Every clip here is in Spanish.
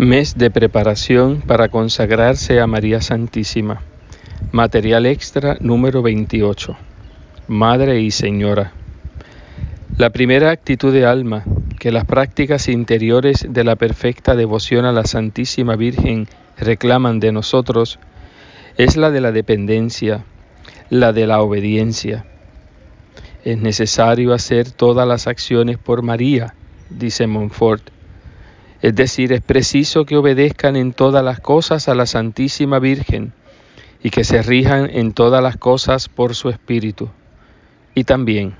Mes de preparación para consagrarse a María Santísima. Material extra número 28. Madre y Señora. La primera actitud de alma que las prácticas interiores de la perfecta devoción a la Santísima Virgen reclaman de nosotros es la de la dependencia, la de la obediencia. Es necesario hacer todas las acciones por María, dice Montfort es decir, es preciso que obedezcan en todas las cosas a la Santísima Virgen y que se rijan en todas las cosas por su Espíritu. Y también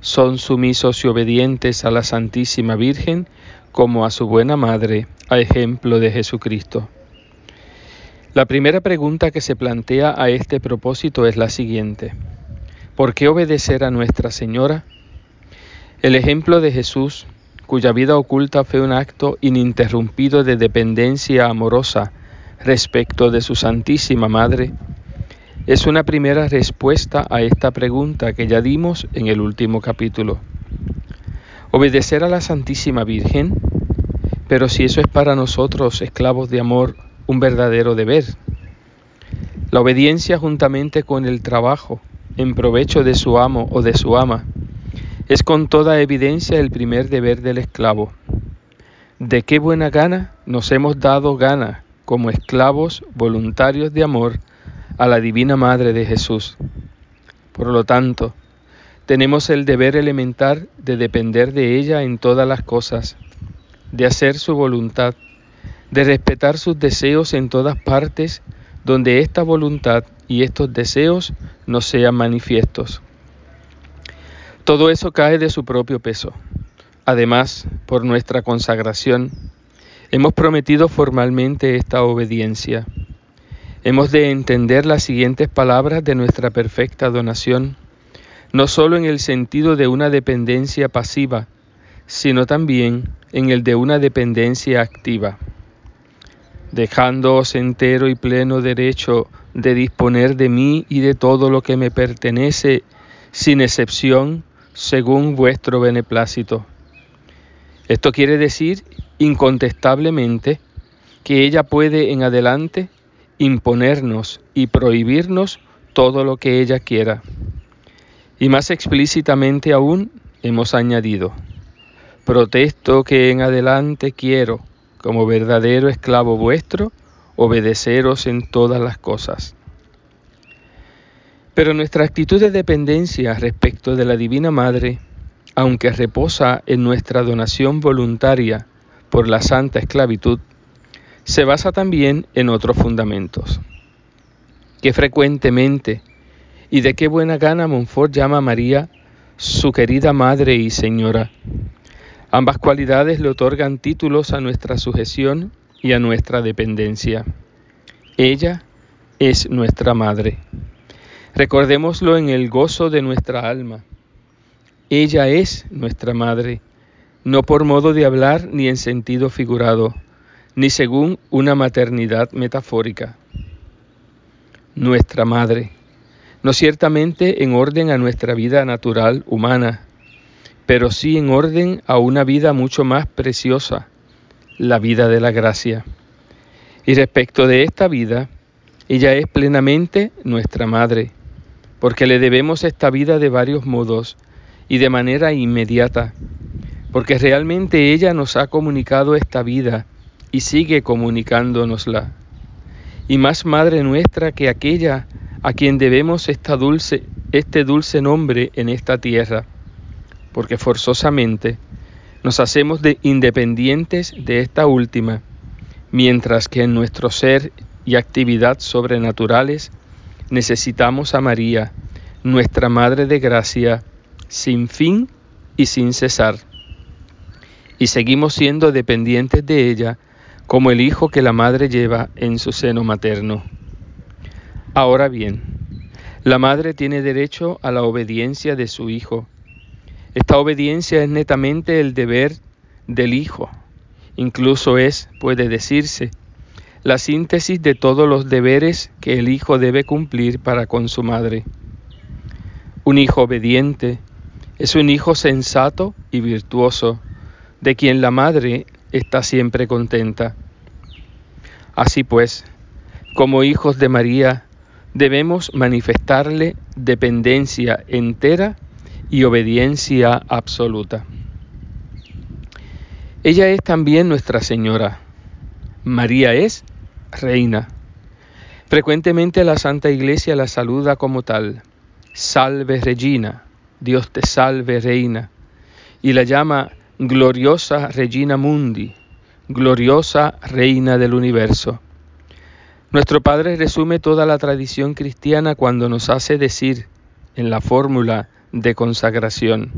son sumisos y obedientes a la Santísima Virgen como a su buena Madre, a ejemplo de Jesucristo. La primera pregunta que se plantea a este propósito es la siguiente. ¿Por qué obedecer a Nuestra Señora? El ejemplo de Jesús cuya vida oculta fue un acto ininterrumpido de dependencia amorosa respecto de su Santísima Madre, es una primera respuesta a esta pregunta que ya dimos en el último capítulo. Obedecer a la Santísima Virgen, pero si eso es para nosotros, esclavos de amor, un verdadero deber. La obediencia juntamente con el trabajo en provecho de su amo o de su ama es con toda evidencia el primer deber del esclavo. De qué buena gana nos hemos dado gana como esclavos voluntarios de amor a la Divina Madre de Jesús. Por lo tanto, tenemos el deber elemental de depender de ella en todas las cosas, de hacer su voluntad, de respetar sus deseos en todas partes donde esta voluntad y estos deseos nos sean manifiestos. Todo eso cae de su propio peso. Además, por nuestra consagración, hemos prometido formalmente esta obediencia. Hemos de entender las siguientes palabras de nuestra perfecta donación, no sólo en el sentido de una dependencia pasiva, sino también en el de una dependencia activa. Dejándoos entero y pleno derecho de disponer de mí y de todo lo que me pertenece, sin excepción, según vuestro beneplácito. Esto quiere decir incontestablemente que ella puede en adelante imponernos y prohibirnos todo lo que ella quiera. Y más explícitamente aún hemos añadido, protesto que en adelante quiero, como verdadero esclavo vuestro, obedeceros en todas las cosas. Pero nuestra actitud de dependencia respecto de la Divina Madre, aunque reposa en nuestra donación voluntaria por la santa esclavitud, se basa también en otros fundamentos. Que frecuentemente y de qué buena gana Montfort llama a María su querida Madre y Señora. Ambas cualidades le otorgan títulos a nuestra sujeción y a nuestra dependencia. Ella es nuestra Madre. Recordémoslo en el gozo de nuestra alma. Ella es nuestra madre, no por modo de hablar ni en sentido figurado, ni según una maternidad metafórica. Nuestra madre, no ciertamente en orden a nuestra vida natural humana, pero sí en orden a una vida mucho más preciosa, la vida de la gracia. Y respecto de esta vida, ella es plenamente nuestra madre porque le debemos esta vida de varios modos y de manera inmediata, porque realmente ella nos ha comunicado esta vida y sigue comunicándonosla. Y más Madre nuestra que aquella a quien debemos esta dulce, este dulce nombre en esta tierra, porque forzosamente nos hacemos de independientes de esta última, mientras que en nuestro ser y actividad sobrenaturales necesitamos a María, nuestra Madre de Gracia, sin fin y sin cesar. Y seguimos siendo dependientes de ella como el hijo que la madre lleva en su seno materno. Ahora bien, la madre tiene derecho a la obediencia de su hijo. Esta obediencia es netamente el deber del hijo. Incluso es, puede decirse, la síntesis de todos los deberes que el hijo debe cumplir para con su madre. Un hijo obediente es un hijo sensato y virtuoso, de quien la madre está siempre contenta. Así pues, como hijos de María, debemos manifestarle dependencia entera y obediencia absoluta. Ella es también nuestra Señora. María es reina. Frecuentemente la Santa Iglesia la saluda como tal. Salve Regina, Dios te salve Reina. Y la llama gloriosa Regina Mundi, gloriosa Reina del universo. Nuestro Padre resume toda la tradición cristiana cuando nos hace decir en la fórmula de consagración,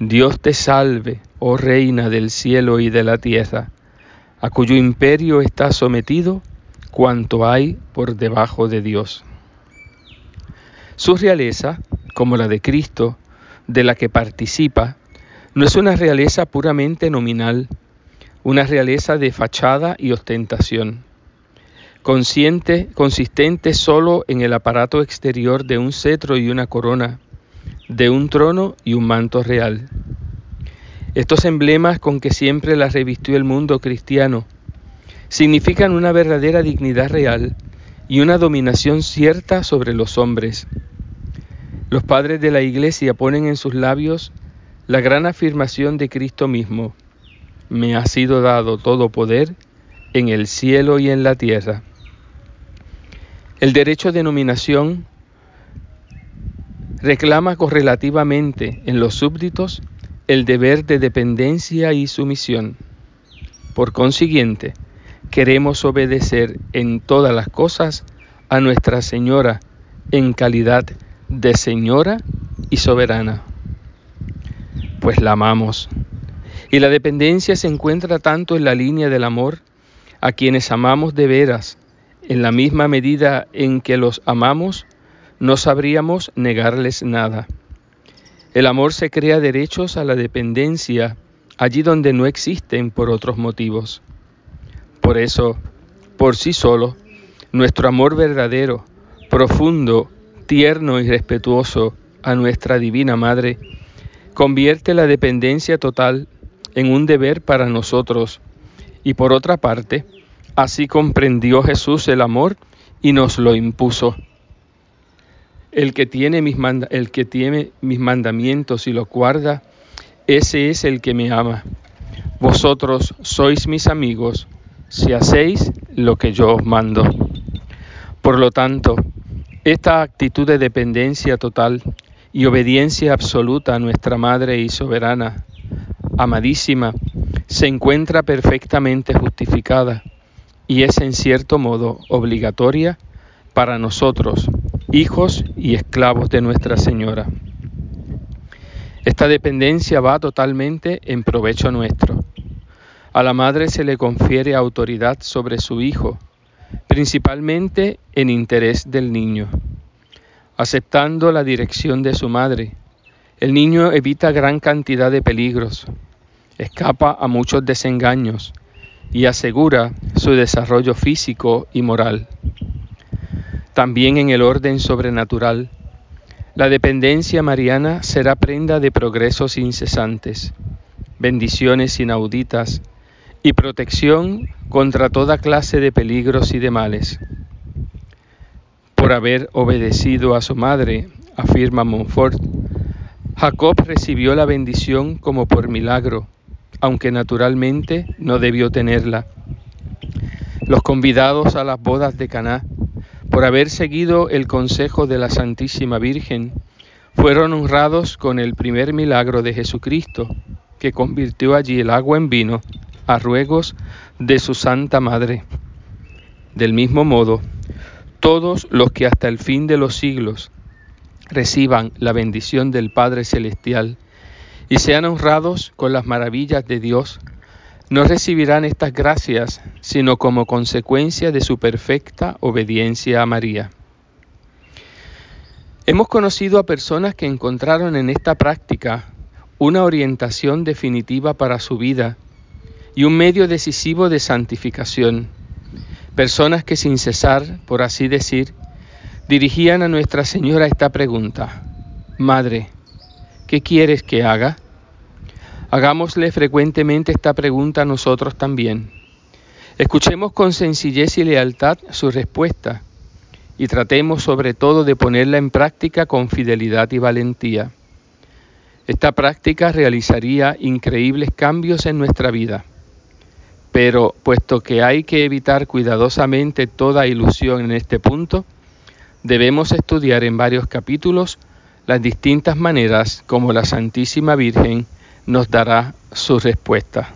Dios te salve, oh Reina del cielo y de la tierra, a cuyo imperio está sometido cuanto hay por debajo de Dios. Su realeza, como la de Cristo, de la que participa, no es una realeza puramente nominal, una realeza de fachada y ostentación, consciente, consistente solo en el aparato exterior de un cetro y una corona, de un trono y un manto real. Estos emblemas con que siempre la revistió el mundo cristiano significan una verdadera dignidad real y una dominación cierta sobre los hombres. Los padres de la Iglesia ponen en sus labios la gran afirmación de Cristo mismo, me ha sido dado todo poder en el cielo y en la tierra. El derecho de nominación reclama correlativamente en los súbditos el deber de dependencia y sumisión. Por consiguiente, queremos obedecer en todas las cosas a Nuestra Señora en calidad de Señora y soberana pues la amamos. Y la dependencia se encuentra tanto en la línea del amor a quienes amamos de veras, en la misma medida en que los amamos, no sabríamos negarles nada. El amor se crea derechos a la dependencia allí donde no existen por otros motivos. Por eso, por sí solo, nuestro amor verdadero, profundo, tierno y respetuoso a nuestra Divina Madre convierte la dependencia total en un deber para nosotros. Y por otra parte, así comprendió Jesús el amor y nos lo impuso. El que tiene mis, mandamientos y los guarda, ese es el que me ama. Vosotros sois mis amigos si hacéis lo que yo os mando. Por lo tanto, esta actitud de dependencia total y obediencia absoluta a nuestra Madre y soberana, amadísima, se encuentra perfectamente justificada y es en cierto modo obligatoria para nosotros, hijos y esclavos de Nuestra Señora. Esta dependencia va totalmente en provecho nuestro. A la madre se le confiere autoridad sobre su hijo, principalmente en interés del niño aceptando la dirección de su madre. El niño evita gran cantidad de peligros, escapa a muchos desengaños y asegura su desarrollo físico y moral. También en el orden sobrenatural, la dependencia mariana será prenda de progresos incesantes, bendiciones inauditas y protección contra toda clase de peligros y de males por haber obedecido a su madre, afirma Montfort. Jacob recibió la bendición como por milagro, aunque naturalmente no debió tenerla. Los convidados a las bodas de Caná, por haber seguido el consejo de la Santísima Virgen, fueron honrados con el primer milagro de Jesucristo, que convirtió allí el agua en vino a ruegos de su Santa Madre. Del mismo modo, todos los que hasta el fin de los siglos reciban la bendición del Padre Celestial y sean honrados con las maravillas de Dios, no recibirán estas gracias sino como consecuencia de su perfecta obediencia a María. Hemos conocido a personas que encontraron en esta práctica una orientación definitiva para su vida y un medio decisivo de santificación Personas que sin cesar, por así decir, dirigían a Nuestra Señora esta pregunta. Madre, ¿qué quieres que haga? Hagámosle frecuentemente esta pregunta a nosotros también. Escuchemos con sencillez y lealtad su respuesta y tratemos sobre todo de ponerla en práctica con fidelidad y valentía. Esta práctica realizaría increíbles cambios en nuestra vida. Pero puesto que hay que evitar cuidadosamente toda ilusión en este punto, debemos estudiar en varios capítulos las distintas maneras como la Santísima Virgen nos dará su respuesta.